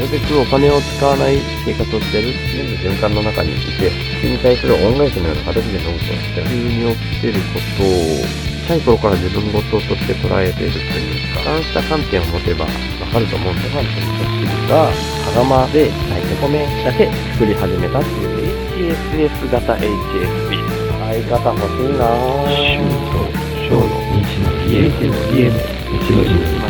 るべくお金を使わない生活をしてる、全部循環の中にいて、それに対する恩返しのような形でノートをして、急に起きてることを、小さい頃から自分事として捉えているというか、そうした観点を持てばわかると思うんで、ファンという組織が、羽釜で、炊いて米だけ作り始めたっていう HSS 型 HSP。相方欲しいなぁ。週と小の日の家の家の日の日今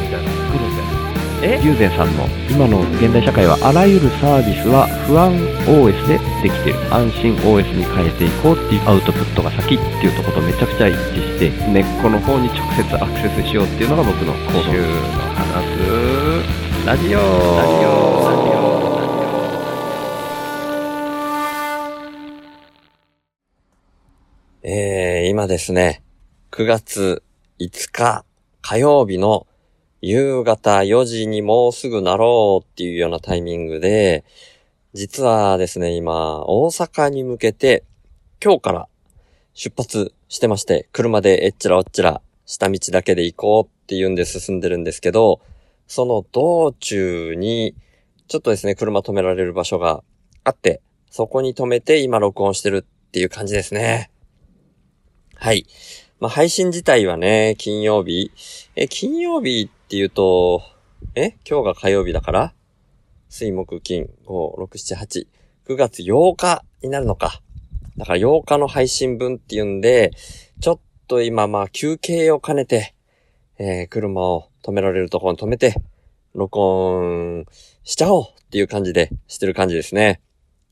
友禅さんの今の現代社会はあらゆるサービスは不安 OS でできてる。安心 OS に変えていこうっていうアウトプットが先っていうところとめちゃくちゃ一致して根っこの方に直接アクセスしようっていうのが僕の行動。週の話。すラジオ。ラジオ。ラジオ。えー、今ですね、9月5日火曜日の夕方4時にもうすぐなろうっていうようなタイミングで、実はですね、今、大阪に向けて、今日から出発してまして、車でえっちらおっちら、下道だけで行こうっていうんで進んでるんですけど、その道中に、ちょっとですね、車止められる場所があって、そこに止めて今録音してるっていう感じですね。はい。まあ、配信自体はね、金曜日。え、金曜日って言うと、え？今日が火曜日だから？水木金5、6、7、8。9月8日になるのか。だから8日の配信分っていうんで、ちょっと今まあ休憩を兼ねて、えー車を止められるところに止めて、録音しちゃおうっていう感じでしてる感じですね。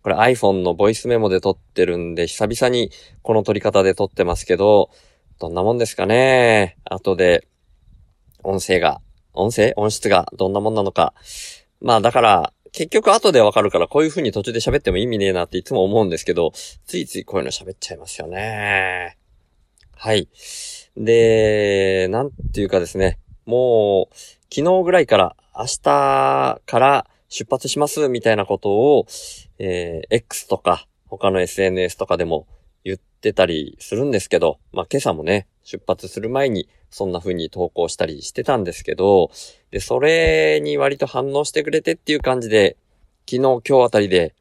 これ iPhone のボイスメモで撮ってるんで、久々にこの撮り方で撮ってますけど、どんなもんですかね後で、音声が、音声音質がどんなもんなのか。まあだから、結局後でわかるからこういう風に途中で喋っても意味ねえなっていつも思うんですけど、ついついこういうの喋っちゃいますよね。はい。で、なんていうかですね、もう、昨日ぐらいから明日から出発しますみたいなことを、えー X とか他の SNS とかでも言ってたりするんですけど、まあ今朝もね、出発する前にそんな風に投稿したりしてたんですけど、で、それに割と反応してくれてっていう感じで、昨日今日あたりで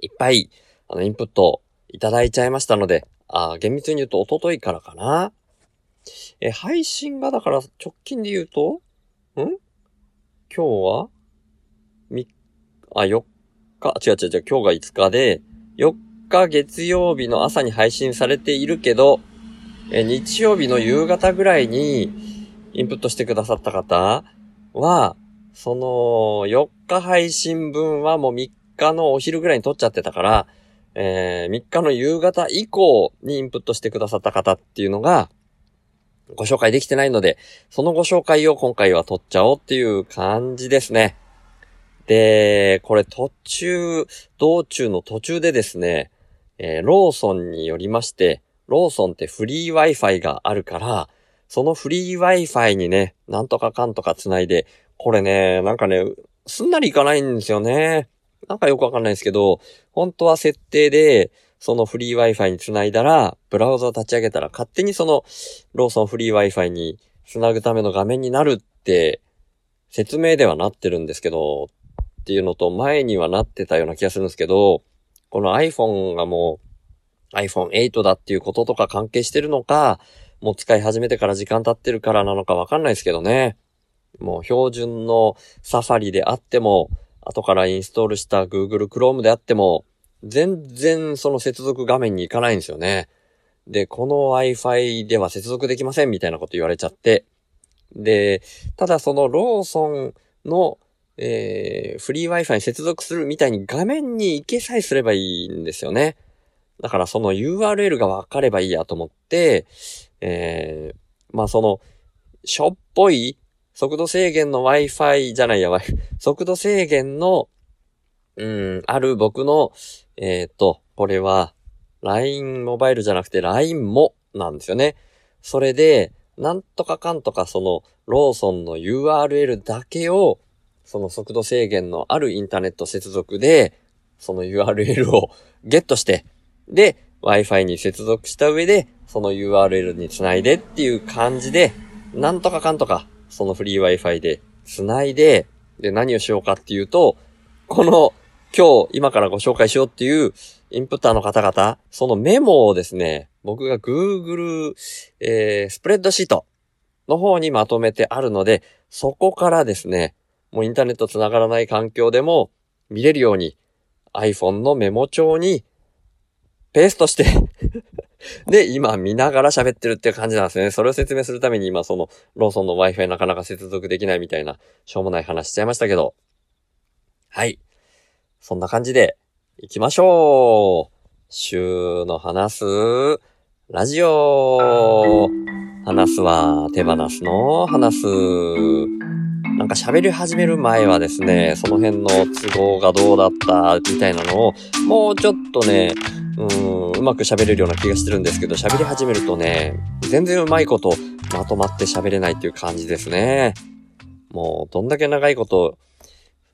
いっぱいあのインプットいただいちゃいましたので、あー厳密に言うと一昨日からかな。え、配信がだから直近で言うと、ん？今日は？み、あ、4日、違う違う違う、今日が5日で、4日月曜日の朝に配信されているけど、え、日曜日の夕方ぐらいにインプットしてくださった方は、その4日配信分はもう3日のお昼ぐらいに撮っちゃってたから、えー3日の夕方以降にインプットしてくださった方っていうのが、ご紹介できてないので、そのご紹介を今回は撮っちゃおうっていう感じですね。で、これ途中、道中の途中でですね、えーローソンによりまして、ローソンってフリー Wi-Fi があるから、そのフリー Wi-Fi にね、なんとかかんとか繋いで、これね、なんかね、すんなりいかないんですよね。なんかよくわかんないですけど、本当は設定で、そのフリー Wi-Fi に繋いだら、ブラウザ立ち上げたら勝手にそのローソンフリー Wi-Fi に繋ぐための画面になるって説明ではなってるんですけど、っていうのと前にはなってたような気がするんですけど、この iPhone がもう iPhone8 だっていうこととか関係してるのか、もう使い始めてから時間経ってるからなのかわかんないですけどね。もう標準のサファリであっても、後からインストールした Google Chrome であっても、全然その接続画面に行かないんですよね。で、この Wi-Fi では接続できませんみたいなこと言われちゃって。で、ただそのローソンの、えー、フリー Wi-Fi に接続するみたいに画面に行けさえすればいいんですよね。だからその URL が分かればいいやと思って、えー、まあその、しょっぽい速度制限の Wi-Fi じゃないや、Wi- 速度制限の、うん、ある僕の、えっ、と、これは、LINE モバイルじゃなくて LINE もなんですよね。それで、なんとかかんとかその、ローソンの URL だけを、その速度制限のあるインターネット接続で、その URL をゲットして、で、Wi-Fi に接続した上で、その URL につないでっていう感じで、なんとかかんとか、そのフリー Wi-Fi でつないで、で、何をしようかっていうと、この、今日、今からご紹介しようっていう、インプッターの方々、そのメモをですね、僕が Google、えー、スプレッドシートの方にまとめてあるので、そこからですね、もうインターネット繋がらない環境でも見れるように iPhone のメモ帳にペーストしてで、今見ながら喋ってるっていう感じなんですね。それを説明するために今そのローソンの Wi-Fi なかなか接続できないみたいなしょうもない話しちゃいましたけど。はい。そんな感じで行きましょう。週の話すラジオ。話すは手放すの話す。なんか喋り始める前はですね、その辺の都合がどうだったみたいなのを、もうちょっとね、うーん、うまく喋れるような気がしてるんですけど、喋り始めるとね、全然うまいことまとまって喋れないっていう感じですね。もう、どんだけ長いこと、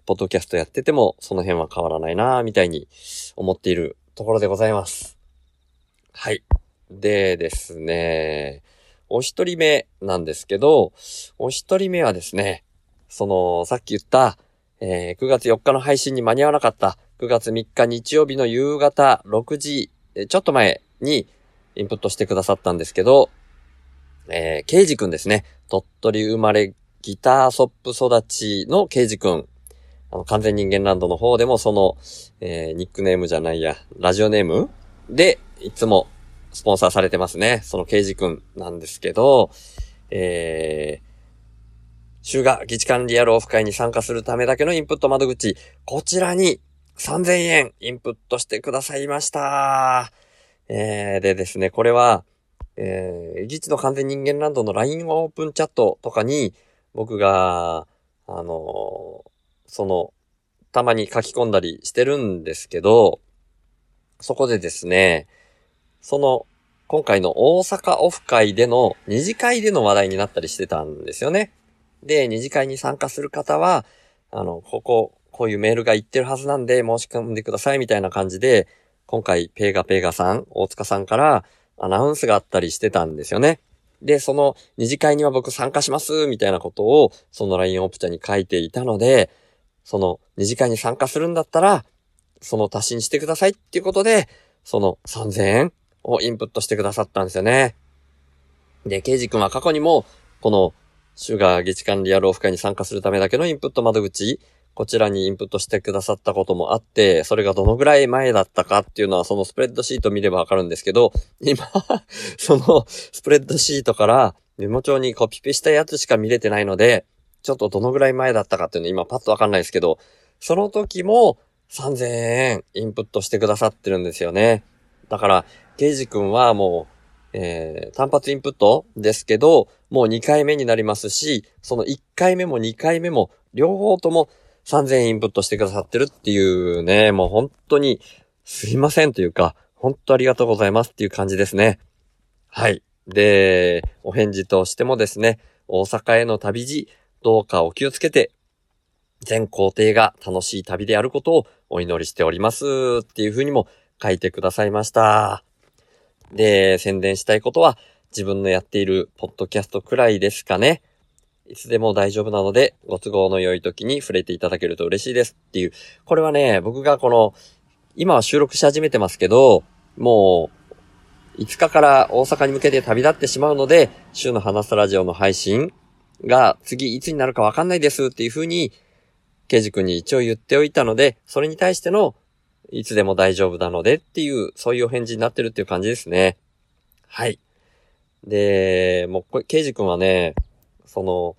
ポッドキャストやってても、その辺は変わらないなぁみたいに思っているところでございます。はい。でですね、お一人目なんですけど、お一人目はですね、その、さっき言った、えー9月4日の配信に間に合わなかった、9月3日日曜日の夕方6時、ちょっと前にインプットしてくださったんですけど、えー、ケイジくんですね。鳥取生まれギターソップ育ちのケイジくん。あの、完全人間ランドの方でもその、えーニックネームじゃないや、ラジオネームで、いつもスポンサーされてますね。そのケイジくんなんですけど、えー、週が議事管理野郎オフ会に参加するためだけのインプット窓口、こちらに3000円インプットしてくださいました。えー、でですね、これは、えー、議事の完全人間ランドの LINE オープンチャットとかに、僕が、あのーその、たまに書き込んだりしてるんですけど、そこでですね、その、今回の大阪オフ会での二次会での話題になったりしてたんですよね。で、二次会に参加する方は、あの、ここ、こういうメールが言ってるはずなんで申し込んでくださいみたいな感じで、今回、ペーガペーガさん、大塚さんからアナウンスがあったりしてたんですよね。で、その二次会には僕参加しますみたいなことを、その LINE オプチャに書いていたので、その二次会に参加するんだったら、その足しにしてくださいっていうことで、その3000円をインプットしてくださったんですよね。で、ケイジ君は過去にも、この、シュガー議事管理野郎オフ会に参加するためだけのインプット窓口、こちらにインプットしてくださったこともあって、それがどのぐらい前だったかっていうのはそのスプレッドシート見ればわかるんですけど、今、そのスプレッドシートからメモ帳にコピペしたやつしか見れてないので、ちょっとどのぐらい前だったかっていうの今パッとわかんないですけど、その時も3000円インプットしてくださってるんですよね。だから、ケイジ君はもう、えー、単発インプットですけど、もう2回目になりますし、その1回目も2回目も、両方とも3000インプットしてくださってるっていうね、もう本当にすいませんというか、本当ありがとうございますっていう感じですね。はい。で、お返事としてもですね、大阪への旅路、どうかお気をつけて、全工程が楽しい旅であることをお祈りしておりますっていうふうにも書いてくださいました。で、宣伝したいことは自分のやっているポッドキャストくらいですかね。いつでも大丈夫なので、ご都合の良い時に触れていただけると嬉しいですっていう。これはね、僕がこの、今は収録し始めてますけど、もう、5日から大阪に向けて旅立ってしまうので、週の話すラジオの配信が次いつになるかわかんないですっていう風に、ケイジ君に一応言っておいたので、それに対しての、いつでも大丈夫なのでっていう、そういうお返事になってるっていう感じですね。はい。で、もう、ケイジ君はね、その、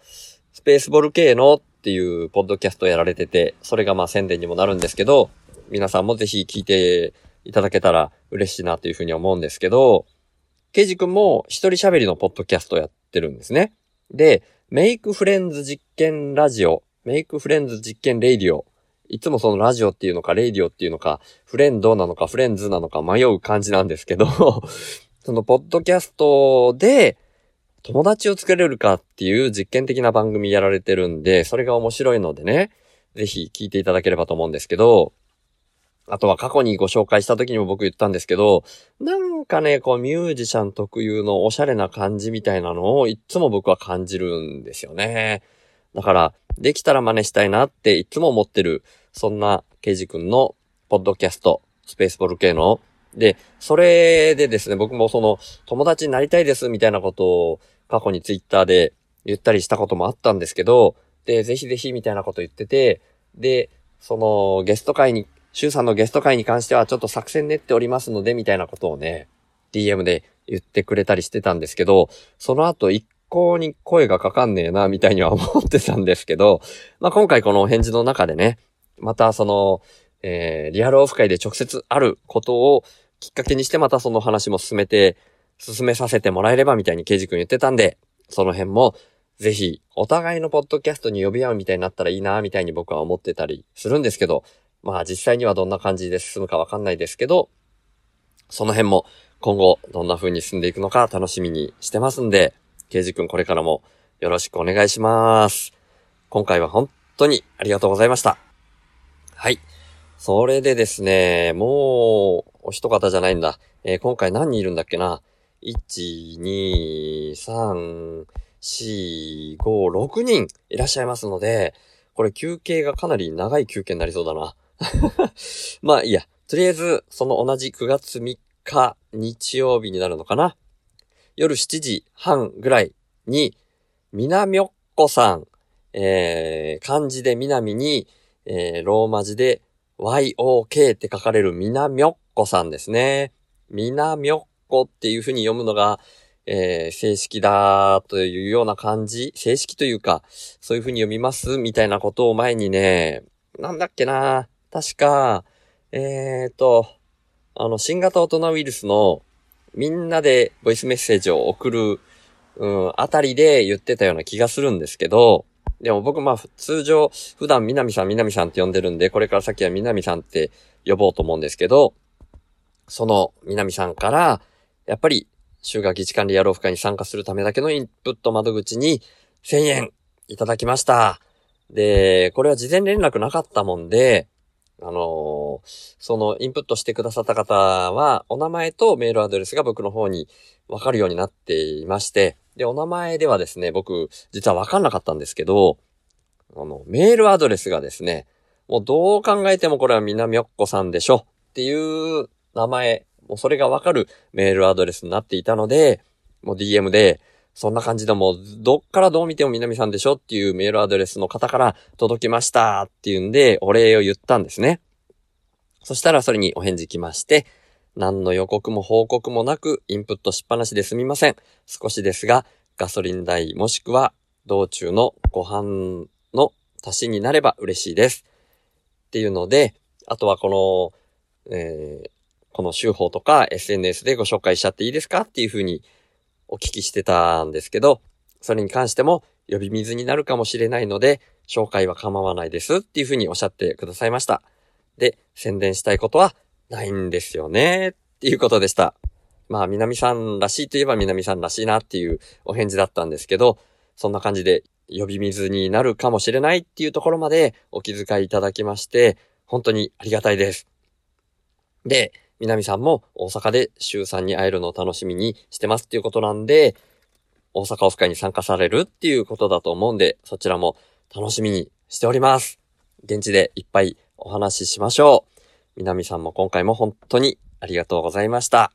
スペースボルケーノっていうポッドキャストやられてて、それがまあ宣伝にもなるんですけど、皆さんもぜひ聞いていただけたら嬉しいなというふうに思うんですけど、ケイジ君も一人喋りのポッドキャストやってるんですね。で、メイクフレンズ実験ラジオ、メイクフレンズ実験レイディオ、いつもそのラジオっていうのか、レイディオっていうのか、フレンドなのか、フレンズなのか迷う感じなんですけど、そのポッドキャストで友達を作れるかっていう実験的な番組やられてるんで、それが面白いのでね、ぜひ聞いていただければと思うんですけど、あとは過去にご紹介した時にも僕言ったんですけど、なんかね、こうミュージシャン特有のおしゃれな感じみたいなのをいつも僕は感じるんですよね。だから、できたら真似したいなっていつも思ってる、そんなケイジ君のポッドキャスト、スペースボル系の。で、それでですね、僕もその友達になりたいですみたいなことを過去にツイッターで言ったりしたこともあったんですけど、で、ぜひぜひみたいなこと言ってて、で、そのゲスト会にシュウさんのゲスト会に関してはちょっと作戦練っておりますので、みたいなことをね、DM で言ってくれたりしてたんですけど、その後一向に声がかかんねえな、みたいには思ってたんですけど、まあ、今回このお返事の中でね、またその、えー、リアルオフ会で直接あることをきっかけにしてまたその話も進めて、進めさせてもらえればみたいにケイジ君言ってたんで、その辺もぜひお互いのポッドキャストに呼び合うみたいになったらいいな、みたいに僕は思ってたりするんですけど、まあ実際にはどんな感じで進むかわかんないですけど、その辺も今後どんな風に進んでいくのか楽しみにしてますんで、ケイジ君これからもよろしくお願いします。今回は本当にありがとうございました。はい。それでですね、もう、お一方じゃないんだ。えー今回何人いるんだっけな ?1、2、3、4、5、6人いらっしゃいますので、これ休憩がかなり長い休憩になりそうだな。まあいいや。とりあえず、その同じ9月3日日曜日になるのかな。夜7時半ぐらいに、みなみょっこさん、えー、漢字でみなみに、えー、ローマ字で YOK って書かれるみなみょっこさんですね。みなみょっこっていう風に読むのが、えー、正式だというような感じ正式というか、そういう風に読みますみたいなことを前にね、なんだっけな確か、えーと、あの、新型大人ウイルスのみんなでボイスメッセージを送る、うん、あたりで言ってたような気がするんですけど、でも僕まあ通常普段南さん南さんって呼んでるんで、これから先は南さんって呼ぼうと思うんですけど、その南さんから、やっぱり修学一管理野郎会に参加するためだけのインプット窓口に1000円いただきました。で、これは事前連絡なかったもんで、あのーそのインプットしてくださった方は、お名前とメールアドレスが僕の方にわかるようになっていまして、で、お名前ではですね、僕、実はわかんなかったんですけど、あの、メールアドレスがですね、もうどう考えてもこれはみなみょっこさんでしょっていう名前、もうそれがわかるメールアドレスになっていたので、もう DM で、そんな感じでもう、どっからどう見ても南さんでしょっていうメールアドレスの方から届きましたっていうんで、お礼を言ったんですね。そしたらそれにお返事来まして、何の予告も報告もなく、インプットしっぱなしですみません。少しですが、ガソリン代もしくは道中のご飯の足しになれば嬉しいです。っていうので、あとはこの、えーこの手法とか SNS でご紹介しちゃっていいですかっていうふうにお聞きしてたんですけど、それに関しても呼び水になるかもしれないので、紹介は構わないですっていうふうにおっしゃってくださいました。で、宣伝したいことはないんですよねっていうことでした。まあ、南さんらしいといえば南さんらしいなっていうお返事だったんですけど、そんな感じで呼び水になるかもしれないっていうところまでお気遣いいただきまして、本当にありがたいです。で、南さんも大阪で周さんに会えるのを楽しみにしてますっていうことなんで、大阪オフ会に参加されるっていうことだと思うんで、そちらも楽しみにしております。現地でいっぱいお話ししましょう。南さんも今回も本当にありがとうございました。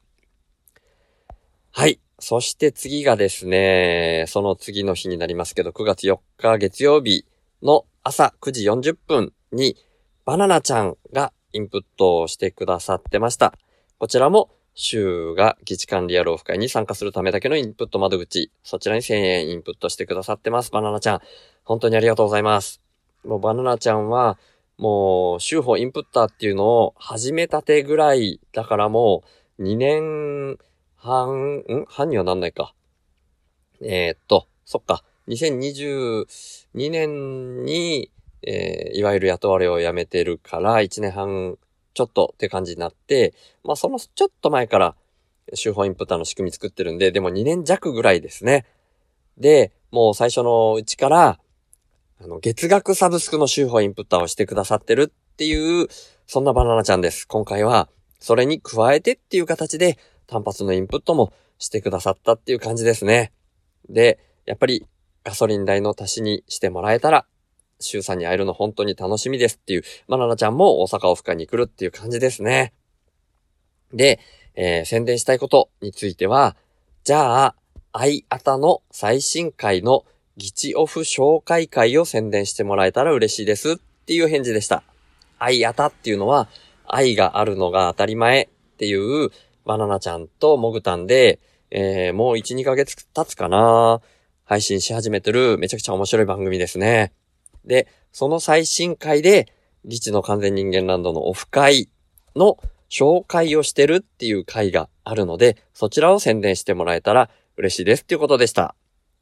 はい。そして次がですね、その次の日になりますけど、9月4日月曜日の朝9時40分に、バナナちゃんがインプットをしてくださってました。こちらも、週が議事館リアルオフ会に参加するためだけのインプット窓口、そちらに1000円インプットしてくださってます。バナナちゃん。本当にありがとうございます。もうバナナちゃんは、もう、週報インプッターっていうのを始めたてぐらい、だからもう、2年半、ん？半にはなんないか。えーっと、そっか。2022年に、えーいわゆる雇われを辞めてるから、1年半ちょっとって感じになって、まあそのちょっと前から、週報インプッターの仕組み作ってるんで、でも2年弱ぐらいですね。で、もう最初のうちから、あの、月額サブスクの週報インプッターをしてくださってるっていう、そんなバナナちゃんです。今回は、それに加えてっていう形で、単発のインプットもしてくださったっていう感じですね。で、やっぱりガソリン代の足しにしてもらえたら、週さんに会えるの本当に楽しみですっていう、バナナちゃんも大阪オフ会に来るっていう感じですね。で、えー宣伝したいことについては、じゃあ、アイアタの最新回のギチオフ紹介会を宣伝してもらえたら嬉しいですっていう返事でした。アイアタっていうのは、愛があるのが当たり前っていうバナナちゃんとモグタンで、えーもう1、2ヶ月経つかな配信し始めてるめちゃくちゃ面白い番組ですね。で、その最新回で、リチの完全人間ランドのオフ会の紹介をしてるっていう回があるので、そちらを宣伝してもらえたら嬉しいですっていうことでした。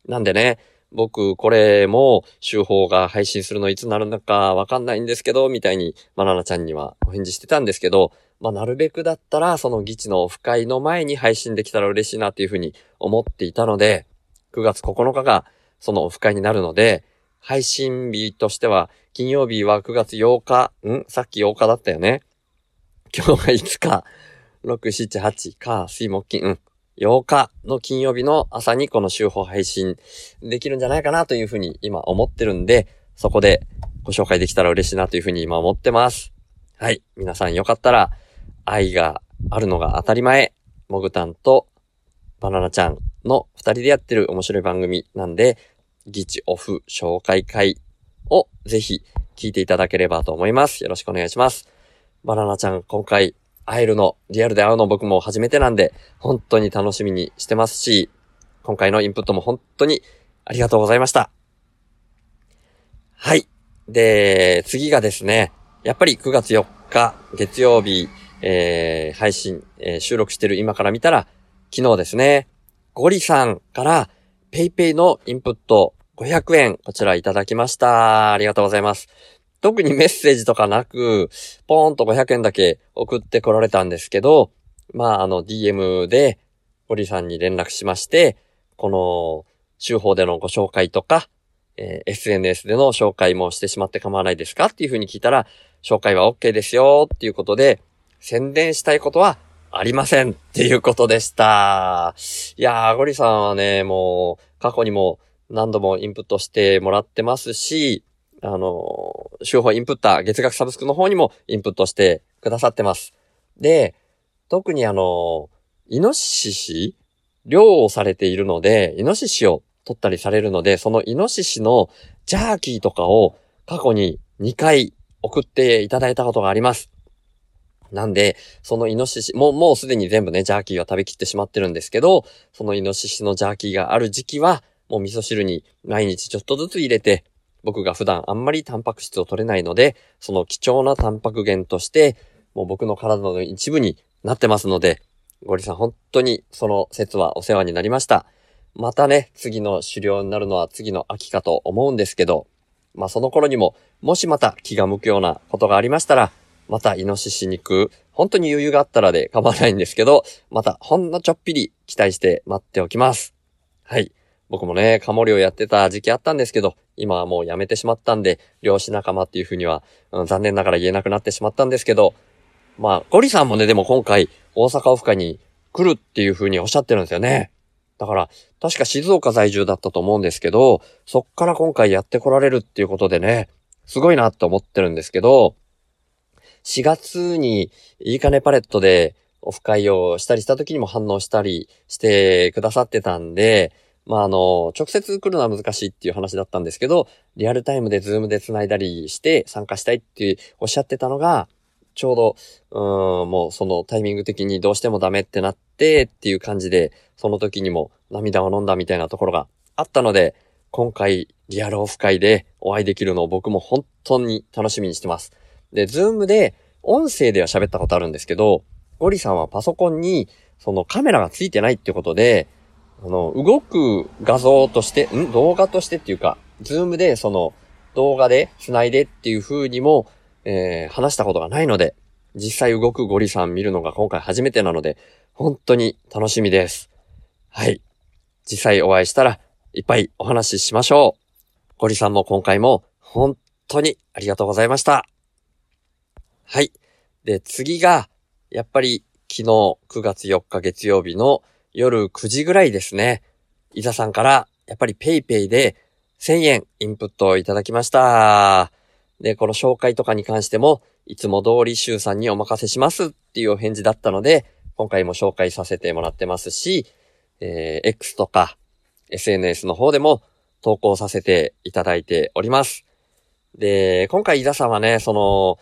なんでね、僕、これも、週報が配信するのいつなるのかわかんないんですけど、みたいに、バナナちゃんにはお返事してたんですけど、まあ、なるべくだったら、その議地のオフ会の前に配信できたら嬉しいなっていうふうに思っていたので、9月9日がそのオフ会になるので、配信日としては、金曜日は9月8日、ん？さっき8日だったよね。今日が5日、6、7、8、か、水木金、うん。8日の金曜日の朝にこの週報配信できるんじゃないかなというふうに今思ってるんで、そこでご紹介できたら嬉しいなというふうに今思ってます。はい。皆さんよかったら、愛があるのが当たり前、モグタンとバナナちゃんの二人でやってる面白い番組なんで、ギチオフ紹介会をぜひ聞いていただければと思います。よろしくお願いします。バナナちゃん、今回会えるの、リアルで会うの僕も初めてなんで、本当に楽しみにしてますし、今回のインプットも本当にありがとうございました。はい。で、次がですね、やっぱり9月4日、月曜日、えー、配信、えー収録してる今から見たら、昨日ですね、ゴリさんから、ペイペイのインプット500円、こちらいただきました。ありがとうございます。特にメッセージとかなく、ポーンと500円だけ送ってこられたんですけど、まあ、あの、DM で、ゴリさんに連絡しまして、この、週報でのご紹介とか、えー SNS での紹介もしてしまって構わないですかっていうふうに聞いたら、紹介は OK ですよっていうことで、宣伝したいことはありませんっていうことでした。いやー、ゴリさんはね、もう、過去にも何度もインプットしてもらってますし、あの、週報インプッター、月額サブスクの方にもインプットしてくださってます。で、特にあの、イノシシ漁をされているので、イノシシを取ったりされるので、そのイノシシのジャーキーとかを過去に2回送っていただいたことがあります。なんで、そのイノシシ、もう、もうすでに全部ね、ジャーキーは食べきってしまってるんですけど、そのイノシシのジャーキーがある時期は、もう味噌汁に毎日ちょっとずつ入れて、僕が普段あんまりタンパク質を取れないので、その貴重なタンパク源として、もう僕の体の一部になってますので、ゴリさん本当にその説はお世話になりました。またね、次の狩猟になるのは次の秋かと思うんですけど、まあその頃にも、もしまた気が向くようなことがありましたら、またイノシシ肉、本当に余裕があったらで構わないんですけど、またほんのちょっぴり期待して待っておきます。はい。僕もね、カモ漁やってた時期あったんですけど、今はもうやめてしまったんで、漁師仲間っていうふうには、うん残念ながら言えなくなってしまったんですけど、まあ、ゴリさんもね、でも今回、大阪オフ会に来るっていうふうにおっしゃってるんですよね。だから、確か静岡在住だったと思うんですけど、そっから今回やってこられるっていうことでね、すごいなって思ってるんですけど、4月にいいかねパレットでオフ会をしたりした時にも反応したりしてくださってたんで、まあ、あの、直接来るのは難しいっていう話だったんですけど、リアルタイムでズームで繋いだりして参加したいっておっしゃってたのが、ちょうど、うーん、もうそのタイミング的にどうしてもダメってなってっていう感じで、その時にも涙を飲んだみたいなところがあったので、今回リアルオフ会でお会いできるのを僕も本当に楽しみにしてます。で、ズームで音声では喋ったことあるんですけど、ゴリさんはパソコンにそのカメラがついてないってことで、あの、動く画像として、ん？動画としてっていうか、ズームでその動画で繋いでっていう風にも、えー話したことがないので、実際動くゴリさん見るのが今回初めてなので、本当に楽しみです。はい。実際お会いしたら、いっぱいお話ししましょう。ゴリさんも今回も本当にありがとうございました。はい。で、次が、やっぱり昨日9月4日月曜日の夜9時ぐらいですね。伊沢さんから、やっぱり PayPay で1000円インプットをいただきました。で、この紹介とかに関しても、いつも通り周さんにお任せしますっていうお返事だったので、今回も紹介させてもらってますし、えー X とか SNS の方でも投稿させていただいております。で、今回伊田さんはね、その、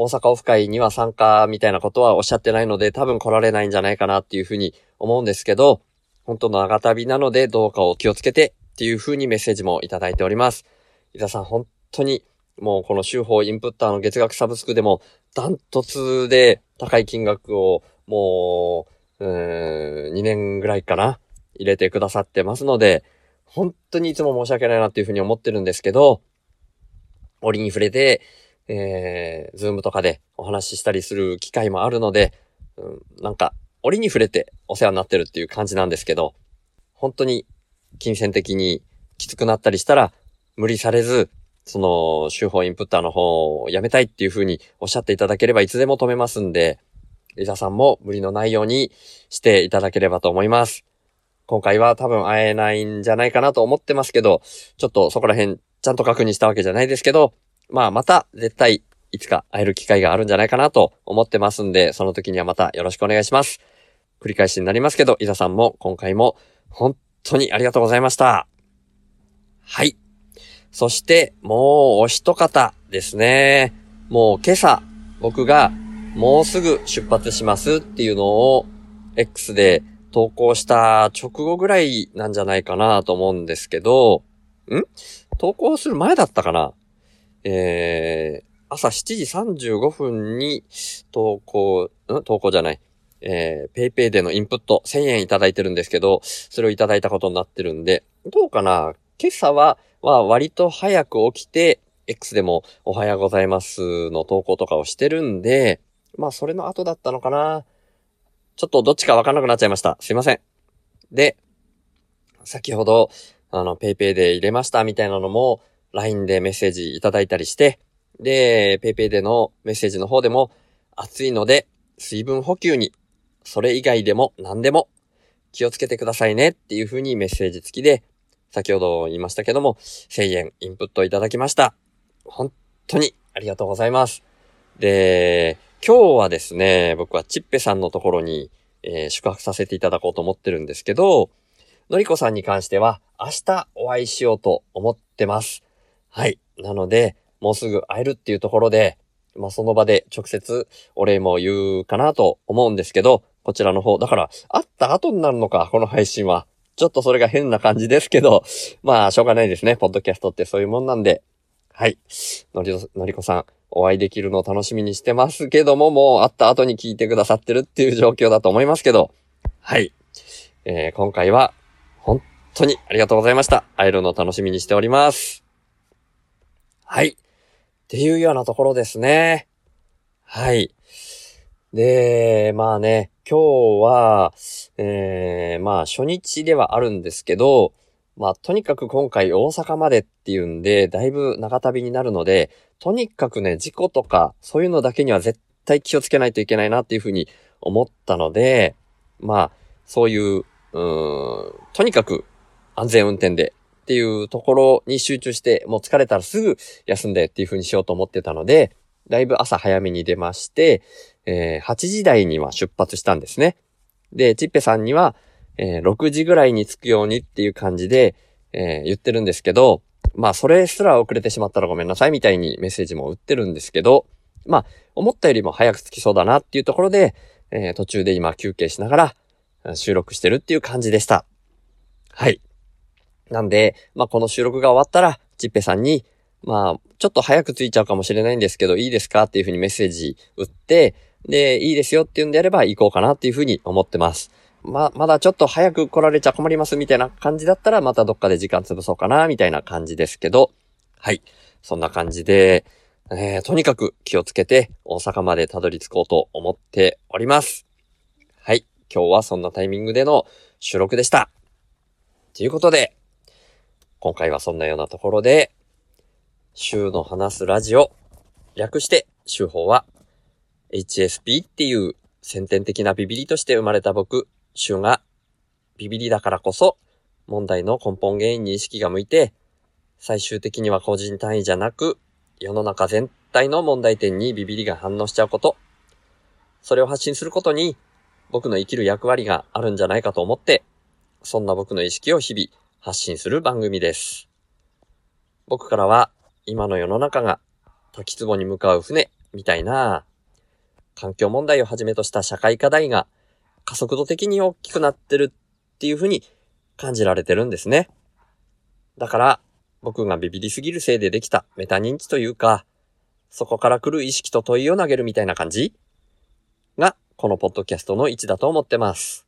大阪オフ会には参加みたいなことはおっしゃってないので、多分来られないんじゃないかなっていうふうに思うんですけど、本当の長旅なのでどうかを気をつけてっていうふうにメッセージもいただいております。伊田さん本当にもうこの週報インプッターの月額サブスクでもダントツで高い金額をもう、うん、2年ぐらいかな入れてくださってますので、本当にいつも申し訳ないなっていうふうに思ってるんですけど、折に触れて、えー、ズームとかでお話ししたりする機会もあるので、うん、なんか、折に触れてお世話になってるっていう感じなんですけど、本当に金銭的にきつくなったりしたら、無理されず、その、手法インプッターの方をやめたいっていう風におっしゃっていただければいつでも止めますんで、リザさんも無理のないようにしていただければと思います。今回は多分会えないんじゃないかなと思ってますけど、ちょっとそこら辺ちゃんと確認したわけじゃないですけど、まあまた絶対いつか会える機会があるんじゃないかなと思ってますんで、その時にはまたよろしくお願いします。繰り返しになりますけど、伊沢さんも今回も本当にありがとうございました。はい。そして、もうお一方ですね。もう今朝、僕がもうすぐ出発しますっていうのを X で投稿した直後ぐらいなんじゃないかなと思うんですけど、ん？投稿する前だったかな？えー、朝7時35分に投稿、ん？投稿じゃない。えー、ペイペイでのインプット1000円いただいてるんですけど、それをいただいたことになってるんで、どうかな？今朝は、まあ割と早く起きて、X でもおはようございますの投稿とかをしてるんで、まあそれの後だったのかな？ちょっとどっちかわかんなくなっちゃいました。すいません。で、先ほど、あの、ペイペイで入れましたみたいなのも、LINE でメッセージいただいたりして、で、ペイペイでのメッセージの方でも、暑いので、水分補給に、それ以外でも何でも気をつけてくださいねっていう風にメッセージ付きで、先ほど言いましたけども、1000円インプットいただきました。本当にありがとうございます。で、今日はですね、僕はチッペさんのところに、えー宿泊させていただこうと思ってるんですけど、のりこさんに関しては明日お会いしようと思ってます。はい。なので、もうすぐ会えるっていうところで、まあ、その場で直接お礼も言うかなと思うんですけど、こちらの方、だから、会った後になるのか、この配信は。ちょっとそれが変な感じですけど、まあ、しょうがないですね。ポッドキャストってそういうもんなんで。はい。のりのりこさん、お会いできるのを楽しみにしてますけども、もう会った後に聞いてくださってるっていう状況だと思いますけど、はい。えー今回は、本当にありがとうございました。会えるのを楽しみにしております。はい。っていうようなところですね。はい。で、まあね、今日は、えー、まあ初日ではあるんですけど、まあとにかく今回大阪までっていうんで、だいぶ長旅になるので、とにかくね、事故とか、そういうのだけには絶対気をつけないといけないなっていうふうに思ったので、まあ、そういう、うーん、とにかく安全運転でっていうところに集中して、もう疲れたらすぐ休んでっていう風にしようと思ってたので、だいぶ朝早めに出まして、えー8時台には出発したんですね。で、チッペさんには、えー6時ぐらいに着くようにっていう感じで、えー言ってるんですけど、まあそれすら遅れてしまったらごめんなさいみたいにメッセージも打ってるんですけど、まあ、思ったよりも早く着きそうだなっていうところで、えー途中で今休憩しながら収録してるっていう感じでした。はい。なんで、まあ、この収録が終わったら、ちっぺさんに、まあ、ちょっと早く着いちゃうかもしれないんですけど、いいですか？っていうふうにメッセージ打って、で、いいですよっていうんであれば行こうかなっていうふうに思ってます。ま、まだちょっと早く来られちゃ困りますみたいな感じだったら、またどっかで時間潰そうかな、みたいな感じですけど、はい。そんな感じで、えー、とにかく気をつけて大阪までたどり着こうと思っております。はい。今日はそんなタイミングでの収録でした。ということで、今回はそんなようなところで、週の話すラジオ、略して、週報は、HSP っていう先天的なビビリとして生まれた僕、週が、ビビリだからこそ、問題の根本原因に意識が向いて、最終的には個人単位じゃなく、世の中全体の問題点にビビリが反応しちゃうこと、それを発信することに、僕の生きる役割があるんじゃないかと思って、そんな僕の意識を日々発信する番組です。僕からは、今の世の中が滝壺に向かう船みたいな、環境問題をはじめとした社会課題が加速度的に大きくなってるっていうふうに感じられてるんですね。だから、僕がビビりすぎるせいでできたメタ認知というか、そこから来る意識と問いを投げるみたいな感じが、このポッドキャストの位置だと思ってます。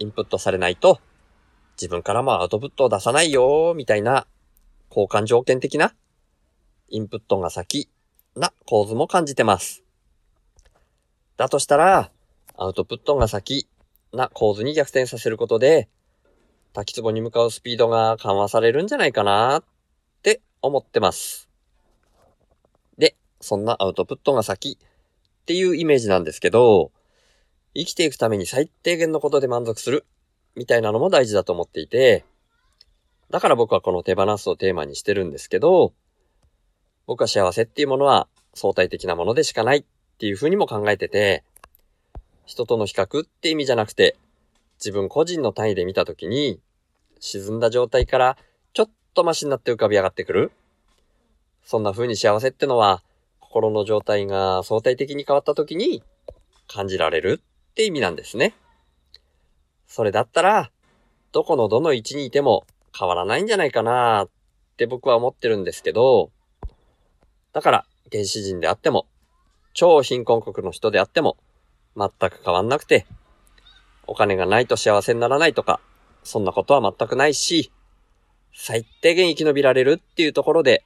インプットされないと、自分からもアウトプットを出さないよーみたいな交換条件的なインプットが先な構図も感じてます。だとしたら、アウトプットが先な構図に逆転させることで、滝壺に向かうスピードが緩和されるんじゃないかなって思ってます。で、そんなアウトプットが先っていうイメージなんですけど、生きていくために最低限のことで満足する。みたいなのも大事だと思っていて、だから僕はこの手放すをテーマにしてるんですけど、僕は幸せっていうものは相対的なものでしかない。っていうふうにも考えてて、人との比較って意味じゃなくて、自分個人の単位で見たときに、沈んだ状態からちょっとマシになって浮かび上がってくる。そんな風に幸せってのは、心の状態が相対的に変わったときに感じられる。って意味なんですね。それだったら、どこのどの位置にいても変わらないんじゃないかなって僕は思ってるんですけど、だから原始人であっても、超貧困国の人であっても、全く変わんなくて、お金がないと幸せにならないとか、そんなことは全くないし、最低限生き延びられるっていうところで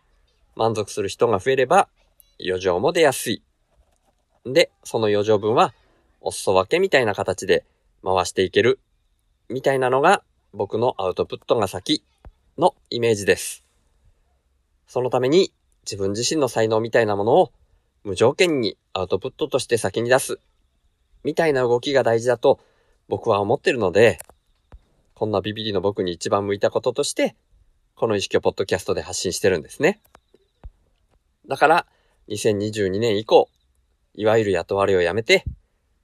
満足する人が増えれば、余剰も出やすい。で、その余剰分は、お裾分けみたいな形で回していける。みたいなのが僕のアウトプットが先のイメージです。そのために自分自身の才能みたいなものを無条件にアウトプットとして先に出す。みたいな動きが大事だと僕は思ってるので、こんなビビリの僕に一番向いたこととして、この意識をポッドキャストで発信してるんですね。だから、2022年以降、いわゆる雇われをやめて、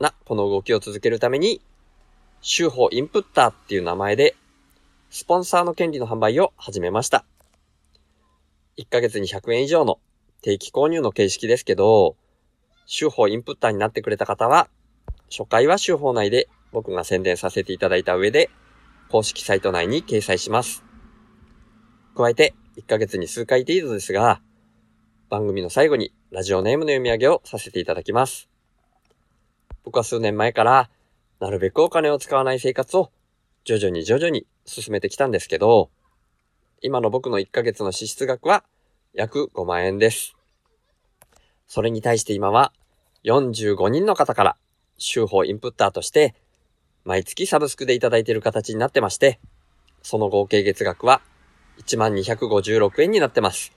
なこの動きを続けるために、週報インプッターっていう名前で、スポンサーの権利の販売を始めました。1ヶ月に100円以上の定期購入の形式ですけど、週報インプッターになってくれた方は、初回は週報内で僕が宣伝させていただいた上で、公式サイト内に掲載します。加えて、1ヶ月に数回程度ですが、番組の最後にラジオネームの読み上げをさせていただきます。僕は数年前から、なるべくお金を使わない生活を徐々に徐々に進めてきたんですけど、今の僕の1ヶ月の支出額は約5万円です。それに対して今は45人の方から週報インプッターとして毎月サブスクでいただいている形になってまして、その合計月額は1256円になってます。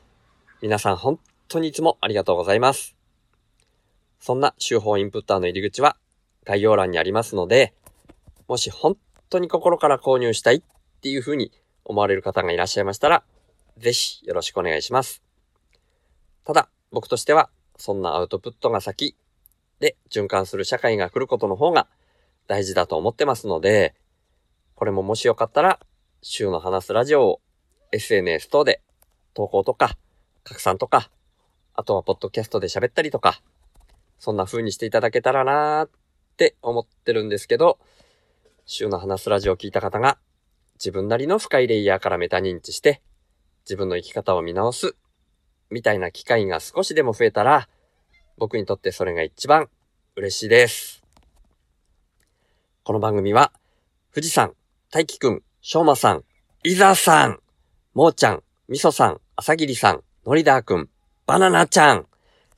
皆さん本当にいつもありがとうございます。そんな週報インプッターの入り口は概要欄にありますので、もし本当に心から購入したいっていう風に思われる方がいらっしゃいましたら、ぜひよろしくお願いします。ただ、僕としては、そんなアウトプットが先で循環する社会が来ることの方が大事だと思ってますので、これももしよかったら、週の話すラジオを SNS 等で投稿とか拡散とか、あとはポッドキャストで喋ったりとか、そんな風にしていただけたらなーって思ってるんですけど、週の話すラジオを聞いた方が自分なりの深いレイヤーからメタ認知して自分の生き方を見直すみたいな機会が少しでも増えたら僕にとってそれが一番嬉しいです。この番組は富士山、大輝くん、しょうまさん、伊沢さん、もーちゃん、みそさん、あさぎりさん、のりだーくん、バナナちゃん、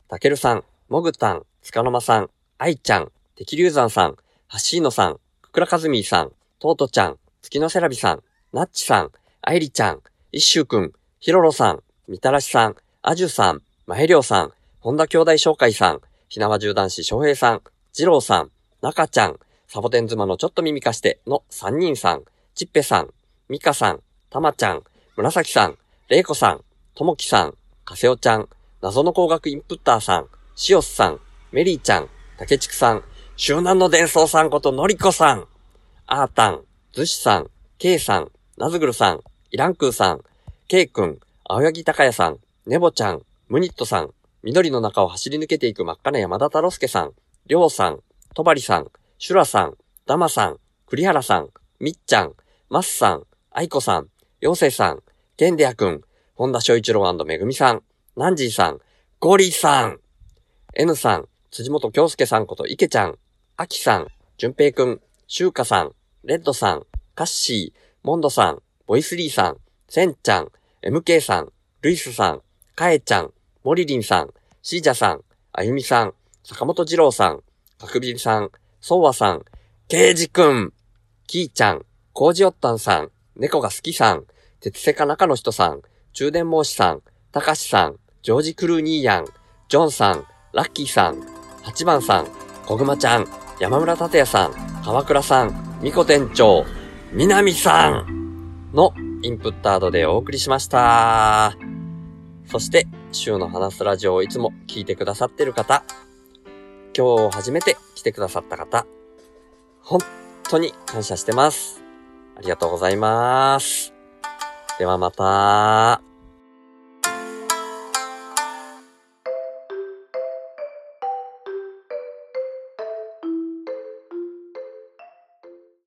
たけるさん、もぐたん、つかの間さん、あいちゃん、てきりゅうざんさん、はしーのさん、くくらかずみーさん、とうとちゃん、月のせらびさん、なっちさん、あいりちゃん、いっしゅうくん、ひろろさん、みたらしさん、あじゅさん、まへりょうさん、本田兄弟紹介さん、ひなわ銃男子翔平さん、じろうさん、なかちゃん、サボテン妻のちょっと耳貸しての3人さん、ちっぺさん、みかさん、たまちゃん、紫さん、れいこさん、ともきさん、かせおちゃん、謎の工学インプッターさん、しおすさん、メリーちゃん、たけちくさん、周南の伝送さんことのりこさん、あーたん、ずしさん、けいさん、なずぐるさん、いらんくーさん、けいくん、青柳高也さん、ねぼちゃん、むにっとさん、緑の中を走り抜けていく真っ赤な山田太郎介さん、りょうさん、とばりさん、しゅらさん、だまさん、栗原さん、みっちゃん、まっさん、あいこさん、ようせさん、けんでやくん、本田翔一郎めぐみさん、ナンジーさん、ゴリさん、N さん、辻本京介さんこと池ちゃん、あきさん、じゅんぺいくん、しゅうかさん、レッドさん、カッシー、モンドさん、ボイスリーさん、センちゃん、MK さん、ルイスさん、カエちゃん、モリリンさん、シージャさん、あゆみさん、坂本二郎さん、かくびりさん、そうわさん、ケイジくん、キーちゃん、コージオッタンさん、猫が好きさん、鉄セカ中の人さん、中電申しさん、たかしさん、ジョージクルーニーヤン、ジョンさん、ラッキーさん、八番さん、こぐまちゃん、山村達也さん、川倉さん、みこ店長、みなみさんのインプッタードでお送りしました。そして、週の話すラジオをいつも聞いてくださってる方、今日初めて来てくださった方、本当に感謝してます。ありがとうございます。ではまた。